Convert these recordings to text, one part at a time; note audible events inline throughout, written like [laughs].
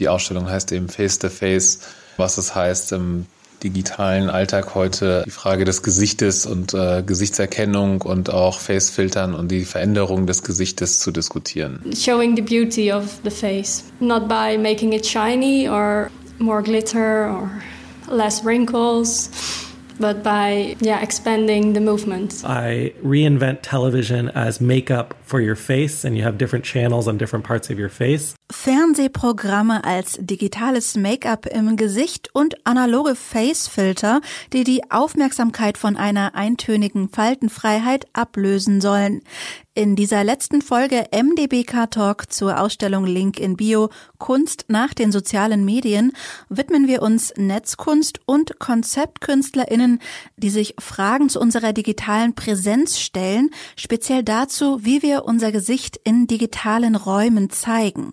Die Ausstellung heißt eben Face to Face, was es heißt im digitalen Alltag heute, die Frage des Gesichtes und äh, Gesichtserkennung und auch Facefiltern und die Veränderung des Gesichtes zu diskutieren. Showing the beauty of the face, not by making it shiny or more glitter or less wrinkles but by yeah expanding the movement. I reinvent television as makeup for your face and you have different channels on different parts of your face. Fernsehprogramme als digitales Make-up im Gesicht und analoge Face-Filter, die die Aufmerksamkeit von einer eintönigen Faltenfreiheit ablösen sollen. In dieser letzten Folge MDBK Talk zur Ausstellung Link in Bio Kunst nach den sozialen Medien widmen wir uns Netzkunst und KonzeptkünstlerInnen, die sich Fragen zu unserer digitalen Präsenz stellen, speziell dazu, wie wir unser Gesicht in digitalen Räumen zeigen.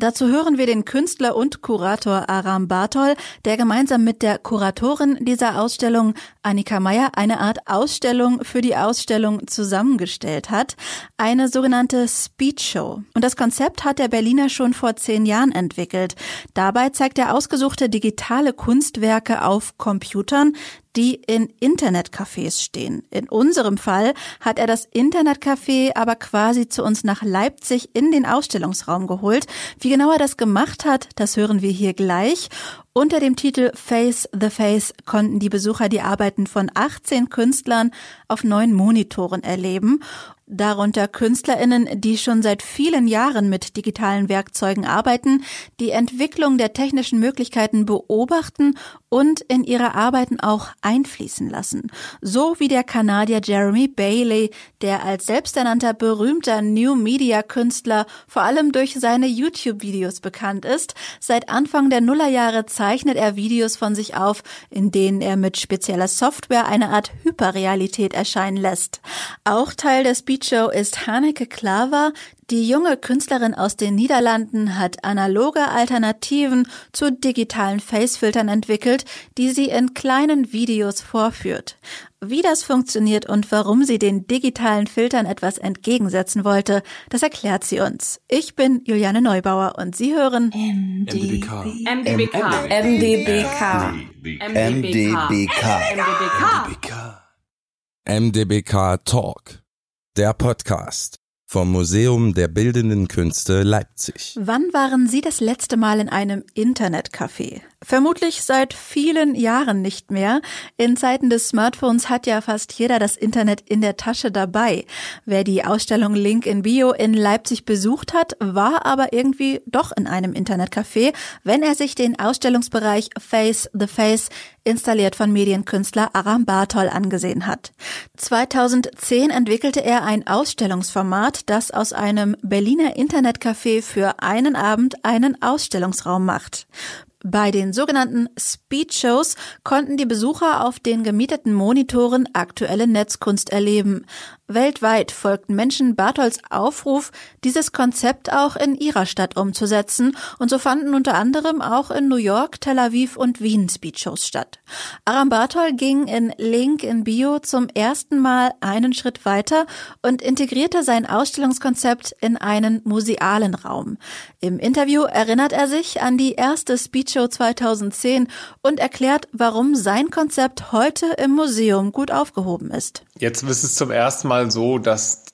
Dazu hören wir den Künstler und Kurator Aram Bartol, der gemeinsam mit der Kuratorin dieser Ausstellung, Annika Meyer, eine Art Ausstellung für die Ausstellung zusammengestellt hat eine sogenannte Speedshow. Und das Konzept hat der Berliner schon vor zehn Jahren entwickelt. Dabei zeigt er ausgesuchte digitale Kunstwerke auf Computern, die in Internetcafés stehen. In unserem Fall hat er das Internetcafé aber quasi zu uns nach Leipzig in den Ausstellungsraum geholt. Wie genau er das gemacht hat, das hören wir hier gleich. Unter dem Titel Face the Face konnten die Besucher die Arbeiten von 18 Künstlern auf neun Monitoren erleben darunter Künstlerinnen, die schon seit vielen Jahren mit digitalen Werkzeugen arbeiten, die Entwicklung der technischen Möglichkeiten beobachten und in ihre Arbeiten auch einfließen lassen. So wie der Kanadier Jeremy Bailey, der als selbsternannter berühmter New Media Künstler vor allem durch seine YouTube-Videos bekannt ist. Seit Anfang der Nullerjahre zeichnet er Videos von sich auf, in denen er mit spezieller Software eine Art Hyperrealität erscheinen lässt. Auch Teil der Speedshow ist Hanneke Klaver, die junge Künstlerin aus den Niederlanden hat analoge Alternativen zu digitalen Facefiltern entwickelt, die sie in kleinen Videos vorführt. Wie das funktioniert und warum sie den digitalen Filtern etwas entgegensetzen wollte, das erklärt sie uns. Ich bin Juliane Neubauer und Sie hören MDBK. MDBK. MDBK. MDBK. MDBK. MDBK Talk. Der Podcast vom Museum der Bildenden Künste Leipzig. Wann waren Sie das letzte Mal in einem Internetcafé? Vermutlich seit vielen Jahren nicht mehr. In Zeiten des Smartphones hat ja fast jeder das Internet in der Tasche dabei. Wer die Ausstellung Link in Bio in Leipzig besucht hat, war aber irgendwie doch in einem Internetcafé, wenn er sich den Ausstellungsbereich Face the Face installiert von Medienkünstler Aram Bartol angesehen hat. 2010 entwickelte er ein Ausstellungsformat, das aus einem Berliner Internetcafé für einen Abend einen Ausstellungsraum macht. Bei den sogenannten Speedshows konnten die Besucher auf den gemieteten Monitoren aktuelle Netzkunst erleben. Weltweit folgten Menschen Bartholds Aufruf, dieses Konzept auch in ihrer Stadt umzusetzen, und so fanden unter anderem auch in New York, Tel Aviv und Wien Speedshows statt. Aram Barthol ging in Link in Bio zum ersten Mal einen Schritt weiter und integrierte sein Ausstellungskonzept in einen musealen Raum. Im Interview erinnert er sich an die erste Speedshow 2010 und erklärt, warum sein Konzept heute im Museum gut aufgehoben ist. Jetzt ist es zum ersten Mal so, dass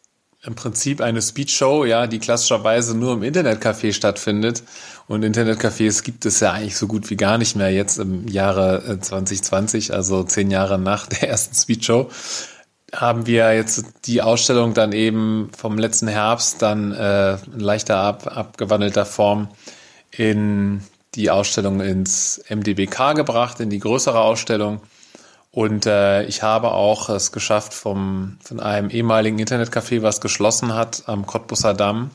im Prinzip eine Speedshow, ja, die klassischerweise nur im Internetcafé stattfindet. Und Internetcafés gibt es ja eigentlich so gut wie gar nicht mehr jetzt im Jahre 2020, äh, also zehn Jahre nach [laughs] der ersten Speedshow. Haben wir jetzt die Ausstellung dann eben vom letzten Herbst dann äh, in leichter ab, abgewandelter Form in die Ausstellung ins MDBK gebracht, in die größere Ausstellung. Und äh, ich habe auch es geschafft, vom, von einem ehemaligen Internetcafé, was geschlossen hat, am Cottbusser Damm,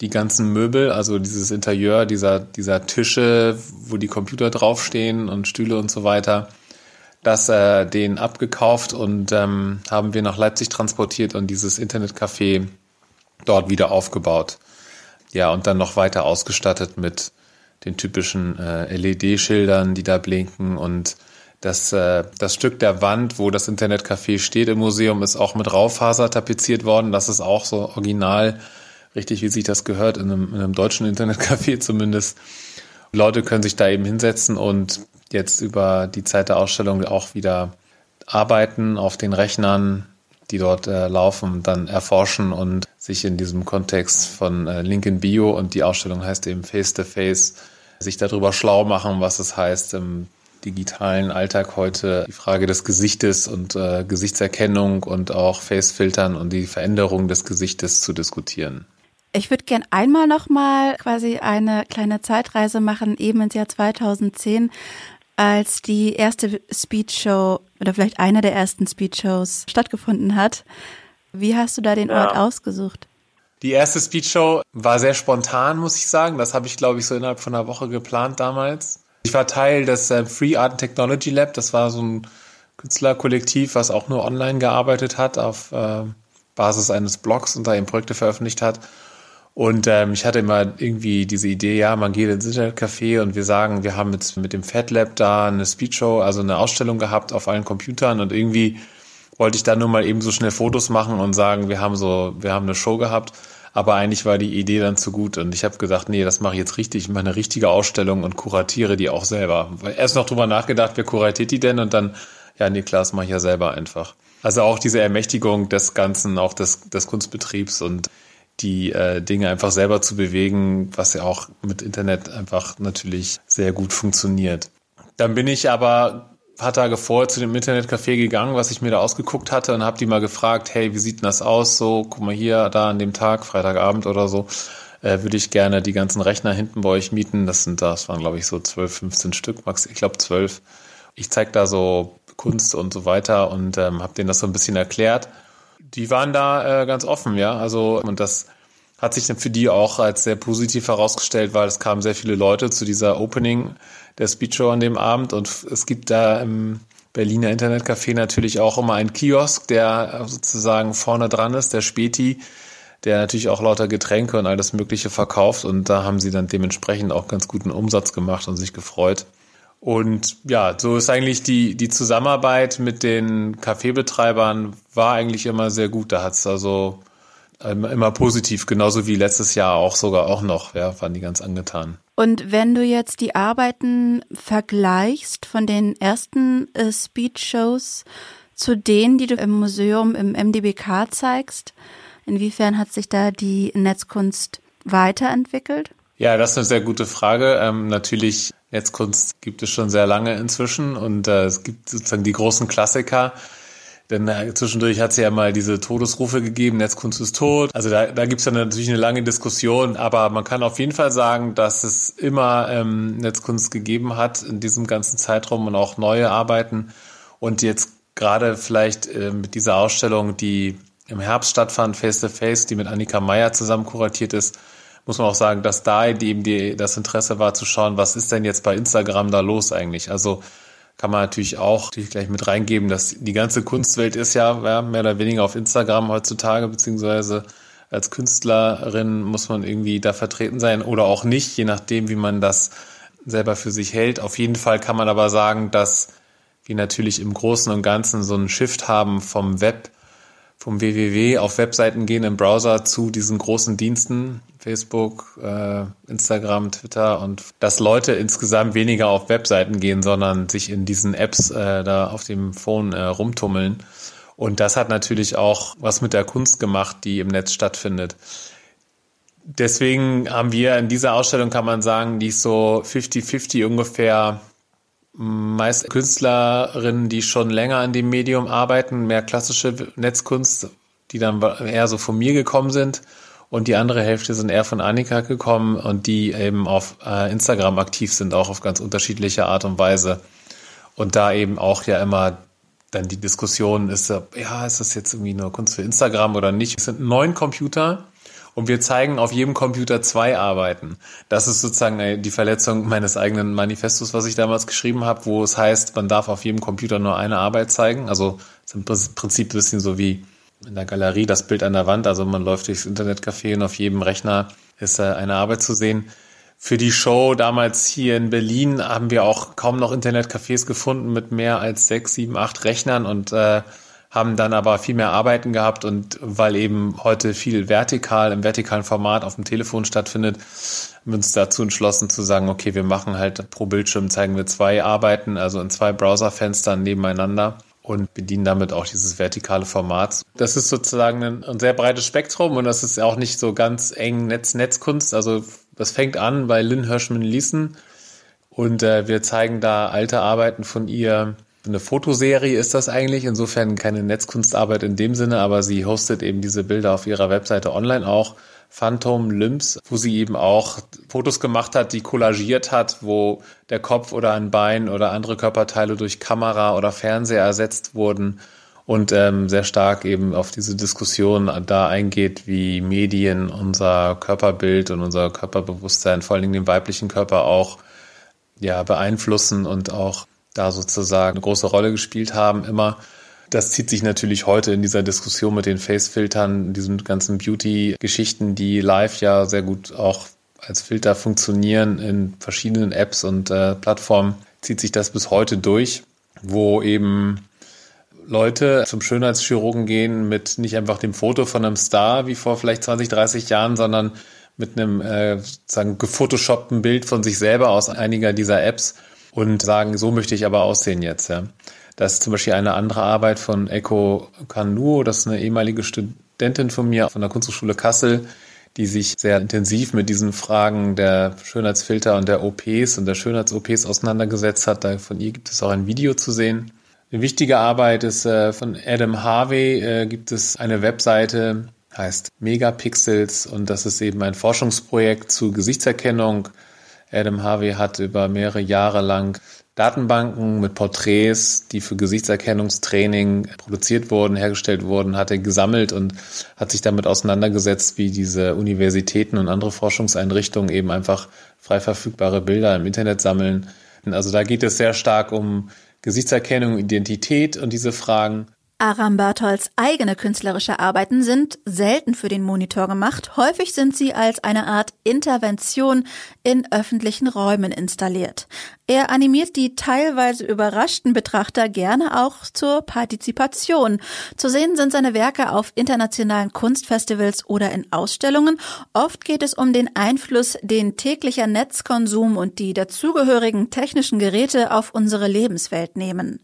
die ganzen Möbel, also dieses Interieur dieser, dieser Tische, wo die Computer draufstehen und Stühle und so weiter, das äh, den abgekauft und ähm, haben wir nach Leipzig transportiert und dieses Internetcafé dort wieder aufgebaut. Ja, und dann noch weiter ausgestattet mit den typischen äh, LED-Schildern, die da blinken und das, äh, das Stück der Wand, wo das Internetcafé steht im Museum, ist auch mit Raufaser tapeziert worden. Das ist auch so original, richtig wie sich das gehört, in einem, in einem deutschen Internetcafé [laughs] zumindest. Leute können sich da eben hinsetzen und jetzt über die Zeit der Ausstellung auch wieder arbeiten auf den Rechnern, die dort äh, laufen, dann erforschen und sich in diesem Kontext von äh, Link in Bio und die Ausstellung heißt eben Face to Face, sich darüber schlau machen, was es heißt im digitalen Alltag heute, die Frage des Gesichtes und äh, Gesichtserkennung und auch Facefiltern und die Veränderung des Gesichtes zu diskutieren. Ich würde gern einmal noch mal quasi eine kleine Zeitreise machen, eben ins Jahr 2010, als die erste Speedshow oder vielleicht eine der ersten Speedshows stattgefunden hat. Wie hast du da den ja. Ort ausgesucht? Die erste Speedshow war sehr spontan, muss ich sagen. Das habe ich, glaube ich, so innerhalb von einer Woche geplant damals. Ich war Teil des äh, Free Art and Technology Lab. Das war so ein Künstlerkollektiv, was auch nur online gearbeitet hat, auf äh, Basis eines Blogs und da eben Projekte veröffentlicht hat. Und ähm, ich hatte immer irgendwie diese Idee, ja, man geht ins Internetcafé und wir sagen, wir haben jetzt mit dem Fat Lab da eine Speedshow, also eine Ausstellung gehabt auf allen Computern und irgendwie wollte ich da nur mal eben so schnell Fotos machen und sagen, wir haben so, wir haben eine Show gehabt. Aber eigentlich war die Idee dann zu gut und ich habe gesagt, nee, das mache ich jetzt richtig, ich mache eine richtige Ausstellung und kuratiere die auch selber. Erst noch drüber nachgedacht, wer kuratiert die denn und dann, ja, nee, klar, das mache ich ja selber einfach. Also auch diese Ermächtigung des Ganzen, auch des, des Kunstbetriebs und die äh, Dinge einfach selber zu bewegen, was ja auch mit Internet einfach natürlich sehr gut funktioniert. Dann bin ich aber paar Tage vorher zu dem Internetcafé gegangen, was ich mir da ausgeguckt hatte und habe die mal gefragt, hey, wie sieht denn das aus? So, guck mal hier, da an dem Tag, Freitagabend oder so, äh, würde ich gerne die ganzen Rechner hinten bei euch mieten. Das sind, das waren glaube ich so 12, 15 Stück, Max, ich glaube 12. Ich zeige da so Kunst und so weiter und ähm, habe denen das so ein bisschen erklärt die waren da äh, ganz offen, ja. Also, und das hat sich dann für die auch als sehr positiv herausgestellt, weil es kamen sehr viele Leute zu dieser Opening der Speedshow an dem Abend und es gibt da im Berliner Internetcafé natürlich auch immer einen Kiosk, der sozusagen vorne dran ist, der Späti, der natürlich auch lauter Getränke und alles Mögliche verkauft und da haben sie dann dementsprechend auch ganz guten Umsatz gemacht und sich gefreut. Und ja, so ist eigentlich die, die Zusammenarbeit mit den Kaffeebetreibern war eigentlich immer sehr gut. Da hat es also immer positiv, genauso wie letztes Jahr auch sogar auch noch, ja, waren die ganz angetan. Und wenn du jetzt die Arbeiten vergleichst von den ersten äh, Speed-Shows zu denen, die du im Museum im MDBK zeigst, inwiefern hat sich da die Netzkunst weiterentwickelt? Ja, das ist eine sehr gute Frage. Ähm, natürlich, Netzkunst gibt es schon sehr lange inzwischen und äh, es gibt sozusagen die großen Klassiker. Denn äh, zwischendurch hat es ja mal diese Todesrufe gegeben, Netzkunst ist tot. Also da, da gibt es ja natürlich eine lange Diskussion, aber man kann auf jeden Fall sagen, dass es immer ähm, Netzkunst gegeben hat in diesem ganzen Zeitraum und auch neue Arbeiten. Und jetzt gerade vielleicht äh, mit dieser Ausstellung, die im Herbst stattfand, Face to Face, die mit Annika Meyer zusammen kuratiert ist, muss man auch sagen, dass da eben die, das Interesse war zu schauen, was ist denn jetzt bei Instagram da los eigentlich? Also kann man natürlich auch natürlich gleich mit reingeben, dass die ganze Kunstwelt ist ja, ja mehr oder weniger auf Instagram heutzutage, beziehungsweise als Künstlerin muss man irgendwie da vertreten sein oder auch nicht, je nachdem, wie man das selber für sich hält. Auf jeden Fall kann man aber sagen, dass wir natürlich im Großen und Ganzen so einen Shift haben vom Web vom www auf Webseiten gehen im Browser zu diesen großen Diensten, Facebook, äh, Instagram, Twitter und dass Leute insgesamt weniger auf Webseiten gehen, sondern sich in diesen Apps äh, da auf dem Phone äh, rumtummeln. Und das hat natürlich auch was mit der Kunst gemacht, die im Netz stattfindet. Deswegen haben wir in dieser Ausstellung, kann man sagen, die ist so 50-50 ungefähr meist Künstlerinnen, die schon länger an dem Medium arbeiten, mehr klassische Netzkunst, die dann eher so von mir gekommen sind. Und die andere Hälfte sind eher von Annika gekommen und die eben auf äh, Instagram aktiv sind, auch auf ganz unterschiedliche Art und Weise. Und da eben auch ja immer dann die Diskussion ist, ja, ist das jetzt irgendwie nur Kunst für Instagram oder nicht? Es sind neun Computer und wir zeigen auf jedem Computer zwei Arbeiten. Das ist sozusagen äh, die Verletzung meines eigenen Manifestos, was ich damals geschrieben habe, wo es heißt, man darf auf jedem Computer nur eine Arbeit zeigen. Also ist im Prinzip ein bisschen so wie in der Galerie das Bild an der Wand. Also man läuft durchs Internetcafé und auf jedem Rechner ist äh, eine Arbeit zu sehen. Für die Show damals hier in Berlin haben wir auch kaum noch Internetcafés gefunden mit mehr als sechs, sieben, acht Rechnern und äh, haben dann aber viel mehr Arbeiten gehabt und weil eben heute viel vertikal im vertikalen Format auf dem Telefon stattfindet, haben uns dazu entschlossen zu sagen, okay, wir machen halt pro Bildschirm zeigen wir zwei Arbeiten, also in zwei Browserfenstern nebeneinander und bedienen damit auch dieses vertikale Format. Das ist sozusagen ein, ein sehr breites Spektrum und das ist auch nicht so ganz eng Netz-Netzkunst. Also das fängt an bei Lynn Hirschman-Liesen und äh, wir zeigen da alte Arbeiten von ihr. Eine Fotoserie ist das eigentlich, insofern keine Netzkunstarbeit in dem Sinne, aber sie hostet eben diese Bilder auf ihrer Webseite online auch. Phantom Limbs, wo sie eben auch Fotos gemacht hat, die kollagiert hat, wo der Kopf oder ein Bein oder andere Körperteile durch Kamera oder Fernseher ersetzt wurden und ähm, sehr stark eben auf diese Diskussion da eingeht, wie Medien unser Körperbild und unser Körperbewusstsein, vor allen Dingen den weiblichen Körper auch ja beeinflussen und auch da sozusagen eine große Rolle gespielt haben immer. Das zieht sich natürlich heute in dieser Diskussion mit den Face-Filtern, diesen ganzen Beauty-Geschichten, die live ja sehr gut auch als Filter funktionieren in verschiedenen Apps und äh, Plattformen, zieht sich das bis heute durch, wo eben Leute zum Schönheitschirurgen gehen mit nicht einfach dem Foto von einem Star wie vor vielleicht 20, 30 Jahren, sondern mit einem äh, sozusagen gefotoshoppten Bild von sich selber aus einiger dieser Apps und sagen, so möchte ich aber aussehen jetzt. Ja. Das ist zum Beispiel eine andere Arbeit von Eko Kanuo, das ist eine ehemalige Studentin von mir von der Kunsthochschule Kassel, die sich sehr intensiv mit diesen Fragen der Schönheitsfilter und der OPs und der Schönheits-OPs auseinandergesetzt hat. Da von ihr gibt es auch ein Video zu sehen. Eine wichtige Arbeit ist äh, von Adam Harvey, äh, gibt es eine Webseite, heißt Megapixels und das ist eben ein Forschungsprojekt zu Gesichtserkennung. Adam Harvey hat über mehrere Jahre lang Datenbanken mit Porträts, die für Gesichtserkennungstraining produziert wurden, hergestellt wurden, hat er gesammelt und hat sich damit auseinandergesetzt, wie diese Universitäten und andere Forschungseinrichtungen eben einfach frei verfügbare Bilder im Internet sammeln. Also da geht es sehr stark um Gesichtserkennung, Identität und diese Fragen. Aram Bartholds eigene künstlerische Arbeiten sind selten für den Monitor gemacht. Häufig sind sie als eine Art Intervention in öffentlichen Räumen installiert. Er animiert die teilweise überraschten Betrachter gerne auch zur Partizipation. Zu sehen sind seine Werke auf internationalen Kunstfestivals oder in Ausstellungen. Oft geht es um den Einfluss, den täglicher Netzkonsum und die dazugehörigen technischen Geräte auf unsere Lebenswelt nehmen.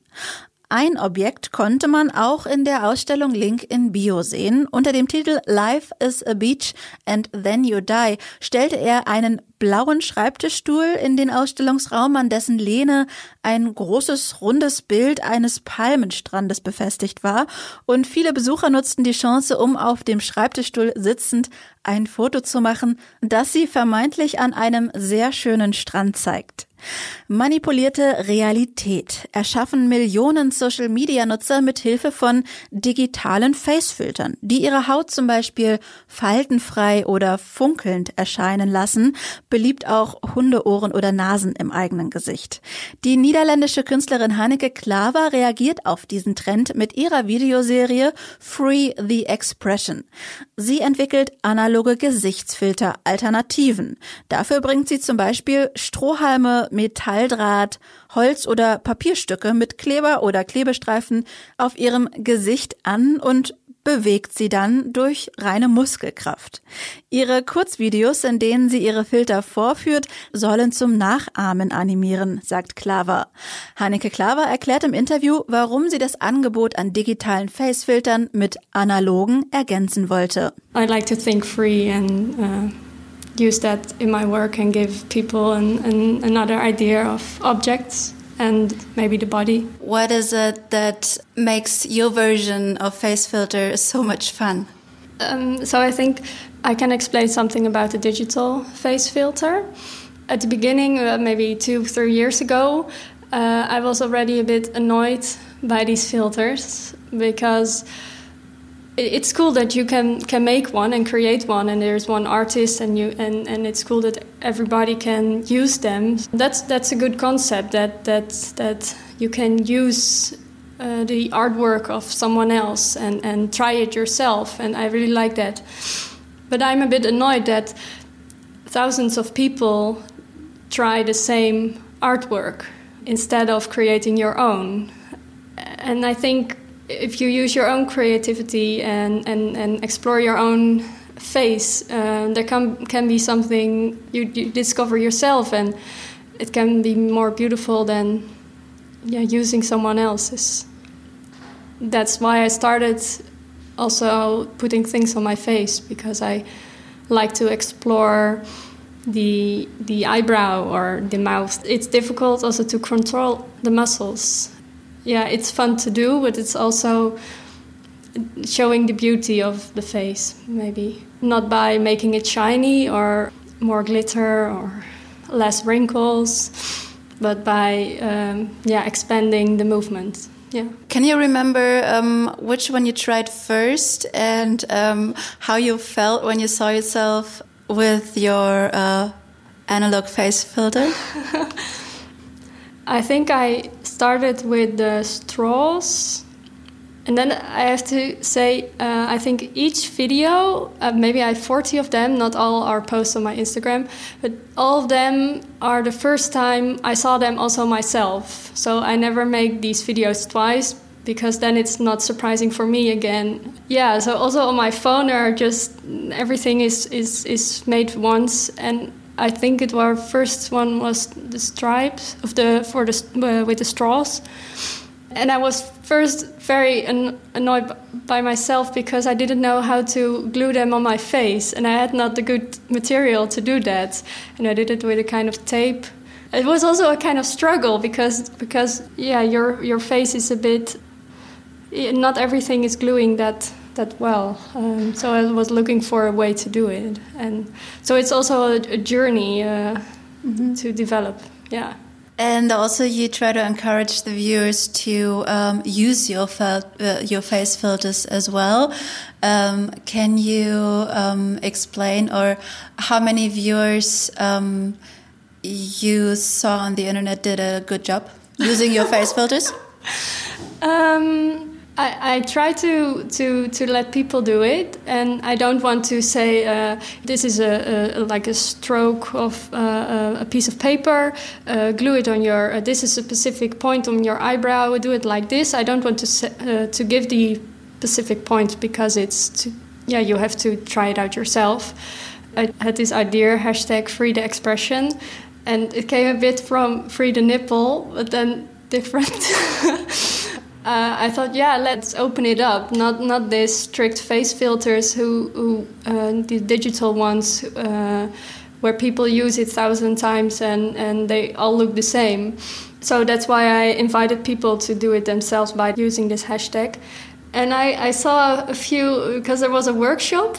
Ein Objekt konnte man auch in der Ausstellung Link in Bio sehen. Unter dem Titel Life is a Beach and Then You Die stellte er einen blauen Schreibtischstuhl in den Ausstellungsraum, an dessen Lehne ein großes, rundes Bild eines Palmenstrandes befestigt war. Und viele Besucher nutzten die Chance, um auf dem Schreibtischstuhl sitzend ein Foto zu machen, das sie vermeintlich an einem sehr schönen Strand zeigt. Manipulierte Realität erschaffen Millionen Social-Media-Nutzer mit Hilfe von digitalen Facefiltern, die ihre Haut zum Beispiel faltenfrei oder funkelnd erscheinen lassen, beliebt auch Hundeohren oder Nasen im eigenen Gesicht. Die niederländische Künstlerin Hanneke Klaver reagiert auf diesen Trend mit ihrer Videoserie Free the Expression. Sie entwickelt analoge Gesichtsfilter Alternativen. Dafür bringt sie zum Beispiel Strohhalme, Metalldraht, Holz- oder Papierstücke mit Kleber oder Klebestreifen auf ihrem Gesicht an und bewegt sie dann durch reine Muskelkraft. Ihre Kurzvideos, in denen sie ihre Filter vorführt, sollen zum Nachahmen animieren, sagt Klaver. Hanneke Klaver erklärt im Interview, warum sie das Angebot an digitalen Facefiltern mit analogen ergänzen wollte. I like to think free and uh use that in my work and give people an, an, another idea of objects and maybe the body. What is it that makes your version of face filter so much fun? Um, so I think I can explain something about the digital face filter. At the beginning, uh, maybe two, three years ago, uh, I was already a bit annoyed by these filters because it's cool that you can can make one and create one and there's one artist and you and, and it's cool that everybody can use them. That's that's a good concept that that that you can use uh, the artwork of someone else and and try it yourself and i really like that. But i'm a bit annoyed that thousands of people try the same artwork instead of creating your own. And i think if you use your own creativity and, and, and explore your own face. Uh, there can can be something you, you discover yourself, and it can be more beautiful than yeah using someone else's. That's why I started also putting things on my face because I like to explore the the eyebrow or the mouth. It's difficult also to control the muscles. Yeah, it's fun to do, but it's also showing the beauty of the face, maybe not by making it shiny or more glitter or less wrinkles, but by um, yeah expanding the movement. Yeah. Can you remember um, which one you tried first and um, how you felt when you saw yourself with your uh, analog face filter? [laughs] I think I started with the straws. And then I have to say, uh, I think each video, uh, maybe I have 40 of them, not all are posts on my Instagram, but all of them are the first time I saw them also myself. So I never make these videos twice because then it's not surprising for me again. Yeah, so also on my phone are just everything is, is, is made once and I think it our first one was the stripes of the for the uh, with the straws, and I was first very an annoyed by myself because I didn't know how to glue them on my face, and I had not the good material to do that, and I did it with a kind of tape. It was also a kind of struggle because because yeah your your face is a bit not everything is gluing that that well. Um, so I was looking for a way to do it, and so it's also a, a journey uh, mm-hmm. to develop. Yeah. And also, you try to encourage the viewers to um, use your uh, your face filters as well. Um, can you um, explain, or how many viewers um, you saw on the internet did a good job using your [laughs] face filters? Um, I, I, try to, to, to let people do it, and I don't want to say uh, this is a, a, like a stroke of uh, a piece of paper. Uh, glue it on your. Uh, this is a specific point on your eyebrow. Do it like this. I don't want to uh, to give the specific point because it's to, yeah you have to try it out yourself. I had this idea hashtag free the expression, and it came a bit from free the nipple, but then different. [laughs] uh, I thought, yeah, let's open it up. Not not these strict face filters, who, who uh, the digital ones, uh, where people use it thousand times and and they all look the same. So that's why I invited people to do it themselves by using this hashtag. And I, I saw a few because there was a workshop.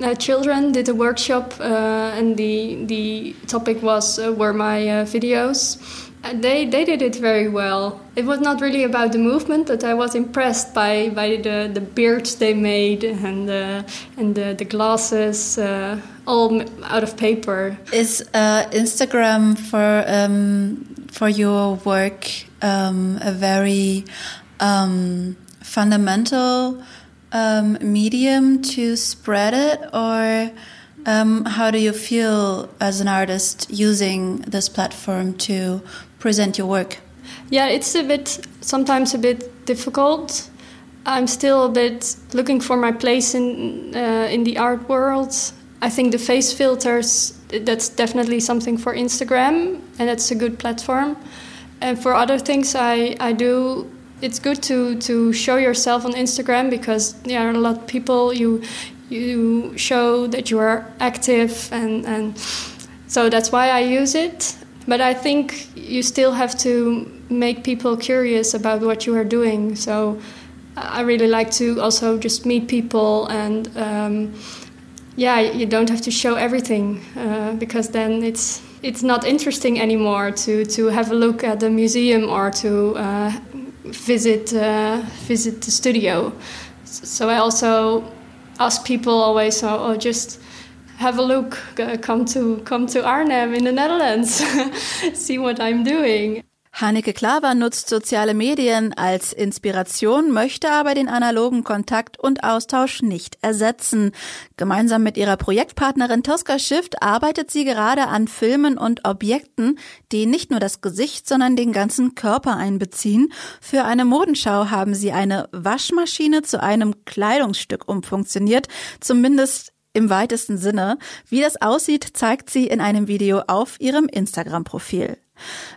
Uh, children did a workshop, uh, and the the topic was uh, were my uh, videos they they did it very well. It was not really about the movement, but I was impressed by, by the, the beards they made and the and the, the glasses, uh, all out of paper. Is uh, Instagram for um, for your work um, a very um, fundamental um, medium to spread it, or um, how do you feel as an artist using this platform to present your work? Yeah, it's a bit sometimes a bit difficult. I'm still a bit looking for my place in uh, in the art world. I think the face filters that's definitely something for Instagram, and that's a good platform. And for other things, I I do. It's good to to show yourself on Instagram because there are a lot of people you you show that you are active and and so that's why I use it. But I think you still have to make people curious about what you are doing. So I really like to also just meet people and um, yeah, you don't have to show everything uh, because then it's it's not interesting anymore to to have a look at the museum or to uh, visit uh, visit the studio. So I also ask people always, so oh, just have a look, come to, come to Arnhem in the Netherlands, [laughs] see what I'm doing. Hanneke Klaver nutzt soziale Medien als Inspiration, möchte aber den analogen Kontakt und Austausch nicht ersetzen. Gemeinsam mit ihrer Projektpartnerin Tosca Shift arbeitet sie gerade an Filmen und Objekten, die nicht nur das Gesicht, sondern den ganzen Körper einbeziehen. Für eine Modenschau haben sie eine Waschmaschine zu einem Kleidungsstück umfunktioniert. Zumindest im weitesten Sinne. Wie das aussieht, zeigt sie in einem Video auf ihrem Instagram-Profil.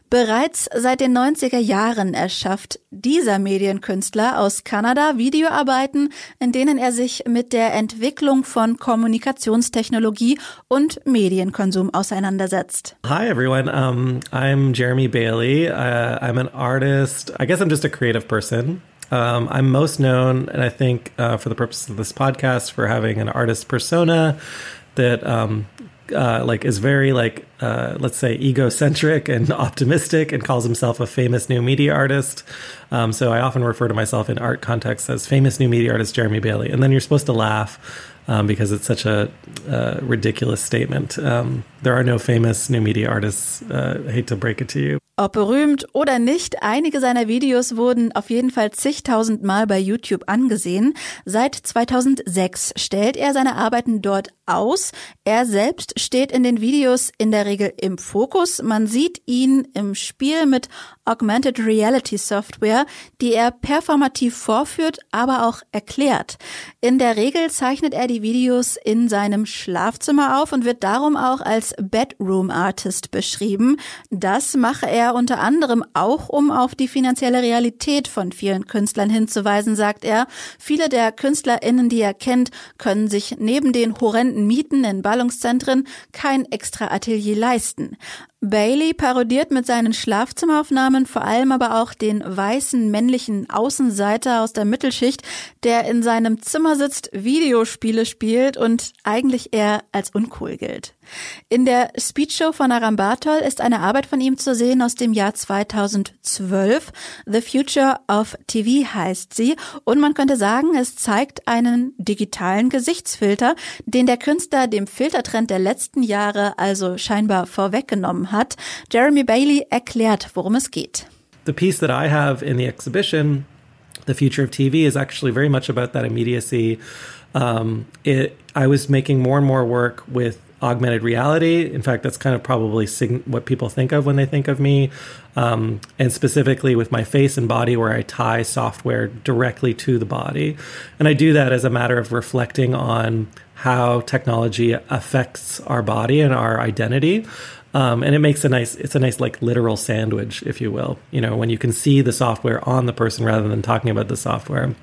Bereits seit den 90er Jahren erschafft dieser Medienkünstler aus Kanada Videoarbeiten, in denen er sich mit der Entwicklung von Kommunikationstechnologie und Medienkonsum auseinandersetzt. Hi everyone, um, I'm Jeremy Bailey. Uh, I'm an artist. I guess I'm just a creative person. Um, I'm most known, and I think uh, for the purpose of this podcast, for having an artist persona that um, uh, like is very like uh, let's say egocentric and [laughs] optimistic and calls himself a famous new media artist. Um, so I often refer to myself in art contexts as famous new media artist Jeremy Bailey. And then you're supposed to laugh um, because it's such a uh, ridiculous statement. Um, there are no famous new media artists. Uh, hate to break it to you. Ob berühmt oder nicht, einige seiner Videos wurden auf jeden Fall zigtausend Mal bei YouTube angesehen. Seit 2006 stellt er seine Arbeiten dort aus. Er selbst steht in den Videos in der Regel im Fokus. Man sieht ihn im Spiel mit Augmented Reality Software, die er performativ vorführt, aber auch erklärt. In der Regel zeichnet er die Videos in seinem Schlafzimmer auf und wird darum auch als Bedroom Artist beschrieben. Das mache er unter anderem auch, um auf die finanzielle Realität von vielen Künstlern hinzuweisen, sagt er. Viele der KünstlerInnen, die er kennt, können sich neben den horrenden Mieten in Ballungszentren kein extra Atelier leisten. Bailey parodiert mit seinen Schlafzimmeraufnahmen vor allem aber auch den weißen männlichen Außenseiter aus der Mittelschicht, der in seinem Zimmer sitzt, Videospiele spielt und eigentlich eher als uncool gilt. In der Speedshow von Aram Bartol ist eine Arbeit von ihm zu sehen aus dem Jahr 2012. The Future of TV heißt sie. Und man könnte sagen, es zeigt einen digitalen Gesichtsfilter, den der Künstler dem Filtertrend der letzten Jahre also scheinbar vorweggenommen hat. Jeremy Bailey erklärt, worum es geht. The piece that I have in the exhibition, The Future of TV, is actually very much about that immediacy. Um, it, I was making more and more work with augmented reality. In fact, that's kind of probably what people think of when they think of me. Um, and specifically with my face and body, where I tie software directly to the body. And I do that as a matter of reflecting on how technology affects our body and our identity. Um, and it makes a nice, it's a nice like literal sandwich, if you will. You know, when you can see the software on the person rather than talking about the software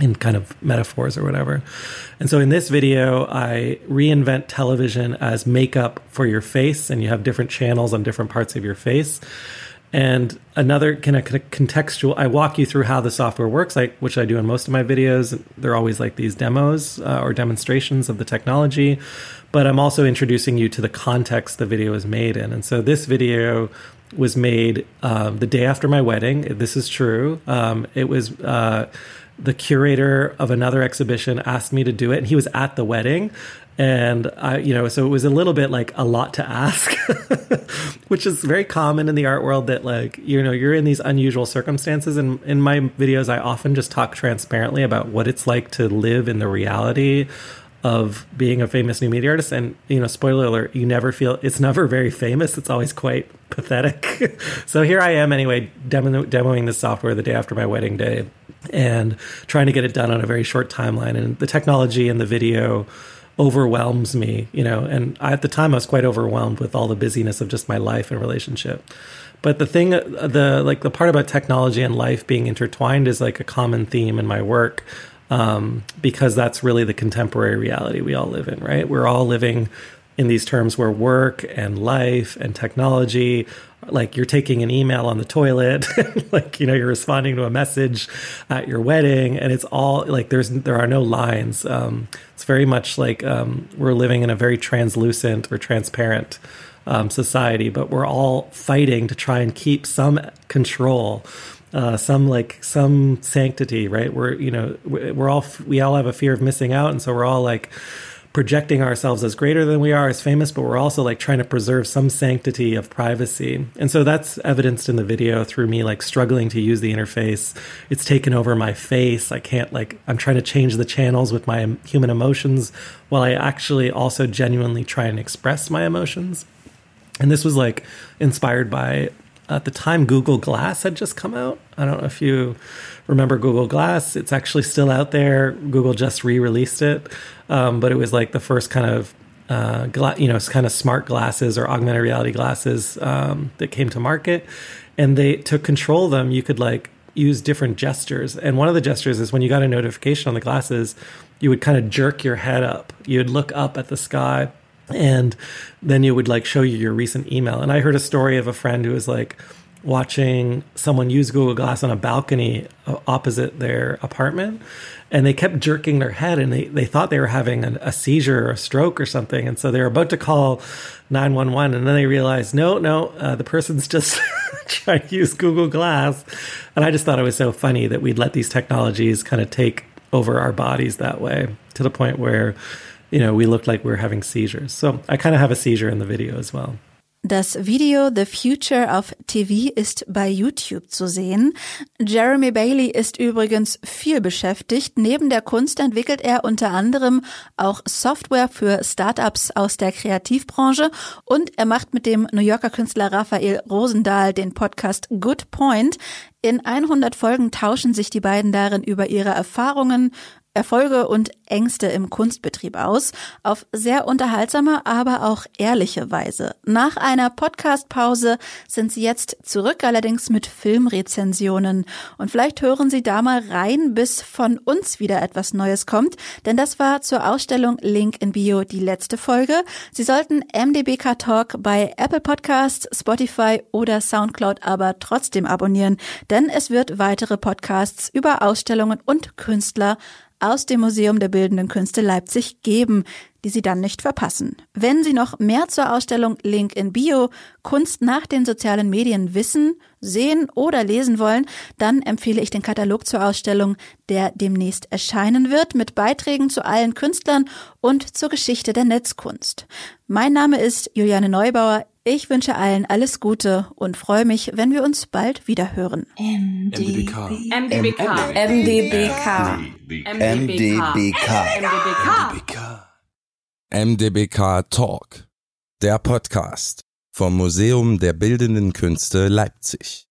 in kind of metaphors or whatever. And so in this video, I reinvent television as makeup for your face, and you have different channels on different parts of your face. And another kind of contextual, I walk you through how the software works, like which I do in most of my videos. They're always like these demos uh, or demonstrations of the technology, but I'm also introducing you to the context the video is made in. And so this video was made um, the day after my wedding. This is true. Um, it was. Uh, the curator of another exhibition asked me to do it and he was at the wedding and I, you know, so it was a little bit like a lot to ask, [laughs] which is very common in the art world. That like you know you're in these unusual circumstances, and in my videos, I often just talk transparently about what it's like to live in the reality of being a famous new media artist. And you know, spoiler alert, you never feel it's never very famous. It's always quite pathetic. [laughs] so here I am anyway, demo, demoing this software the day after my wedding day and trying to get it done on a very short timeline. And the technology and the video overwhelms me, you know. And I, at the time, I was quite overwhelmed with all the busyness of just my life and relationship. But the thing, the like the part about technology and life being intertwined is like a common theme in my work. Um, because that's really the contemporary reality we all live in, right? We're all living in these terms where work and life and technology like you're taking an email on the toilet [laughs] like you know you're responding to a message at your wedding and it's all like there's there are no lines um, it's very much like um, we're living in a very translucent or transparent um, society but we're all fighting to try and keep some control uh, some like some sanctity right we're you know we're all we all have a fear of missing out and so we're all like projecting ourselves as greater than we are as famous, but we're also like trying to preserve some sanctity of privacy. And so that's evidenced in the video through me like struggling to use the interface. It's taken over my face. I can't like, I'm trying to change the channels with my human emotions while I actually also genuinely try and express my emotions. And this was like inspired by at the time, Google Glass had just come out. I don't know if you remember Google Glass. It's actually still out there. Google just re-released it, um, but it was like the first kind of uh, gla- you know, kind of smart glasses or augmented reality glasses um, that came to market, and they to control them, you could like use different gestures. And one of the gestures is when you got a notification on the glasses, you would kind of jerk your head up. You'd look up at the sky and then you would like show you your recent email. And I heard a story of a friend who was like watching someone use Google Glass on a balcony uh, opposite their apartment. And they kept jerking their head and they, they thought they were having a, a seizure or a stroke or something. And so they were about to call 911. And then they realized, no, no, uh, the person's [laughs] just trying to use Google Glass. And I just thought it was so funny that we'd let these technologies kind of take over our bodies that way to the point where, you know, we looked like we were having seizures. So I kind of have a seizure in the video as well. Das Video The Future of TV ist bei YouTube zu sehen. Jeremy Bailey ist übrigens viel beschäftigt. Neben der Kunst entwickelt er unter anderem auch Software für Startups aus der Kreativbranche und er macht mit dem New Yorker Künstler Raphael Rosendahl den Podcast Good Point. In 100 Folgen tauschen sich die beiden darin über ihre Erfahrungen, Erfolge und Ängste im Kunstbetrieb aus, auf sehr unterhaltsame, aber auch ehrliche Weise. Nach einer Podcast-Pause sind sie jetzt zurück, allerdings mit Filmrezensionen. Und vielleicht hören Sie da mal rein, bis von uns wieder etwas Neues kommt, denn das war zur Ausstellung Link in Bio die letzte Folge. Sie sollten MDBK Talk bei Apple Podcasts, Spotify oder Soundcloud aber trotzdem abonnieren, denn es wird weitere Podcasts über Ausstellungen und Künstler aus dem Museum der Bildenden Künste Leipzig geben, die Sie dann nicht verpassen. Wenn Sie noch mehr zur Ausstellung Link in Bio Kunst nach den sozialen Medien wissen, sehen oder lesen wollen, dann empfehle ich den Katalog zur Ausstellung, der demnächst erscheinen wird, mit Beiträgen zu allen Künstlern und zur Geschichte der Netzkunst. Mein Name ist Juliane Neubauer. Ich wünsche allen alles Gute und freue mich, wenn wir uns bald wieder hören. MDBK. MDBK. MDBK. MDBK. MDBK. MDBK Talk, der Podcast vom Museum der Bildenden Künste Leipzig.